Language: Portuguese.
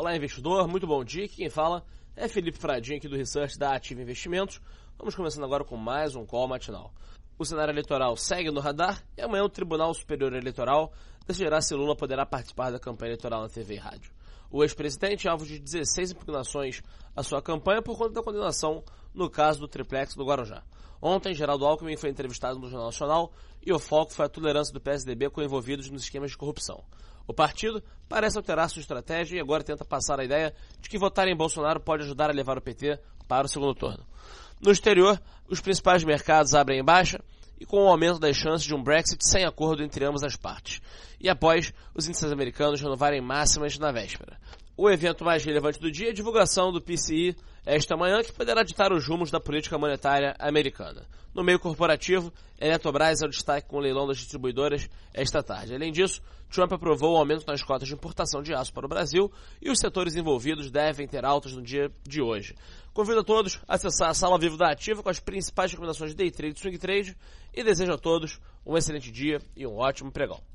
Olá, investidor, muito bom dia. Quem fala é Felipe Fradinho aqui do Research da Ativa Investimentos. Vamos começando agora com mais um call matinal. O cenário eleitoral segue no radar e amanhã o Tribunal Superior Eleitoral decidirá se Lula poderá participar da campanha eleitoral na TV e rádio. O ex-presidente alvo de 16 impugnações à sua campanha por conta da condenação no caso do triplex do Guarujá. Ontem, Geraldo Alckmin foi entrevistado no Jornal Nacional e o foco foi a tolerância do PSDB com envolvidos nos esquemas de corrupção. O partido parece alterar sua estratégia e agora tenta passar a ideia de que votar em Bolsonaro pode ajudar a levar o PT para o segundo turno. No exterior, os principais mercados abrem em baixa e com o aumento das chances de um Brexit sem acordo entre ambas as partes. E após os índices americanos renovarem máximas na véspera. O evento mais relevante do dia é a divulgação do PCI esta manhã, que poderá ditar os rumos da política monetária americana. No meio corporativo, Eletrobras é o destaque com o leilão das distribuidoras esta tarde. Além disso, Trump aprovou o aumento nas cotas de importação de aço para o Brasil e os setores envolvidos devem ter altas no dia de hoje. Convido a todos a acessar a sala vivo da Ativa com as principais recomendações de day trade e swing trade e desejo a todos um excelente dia e um ótimo pregão.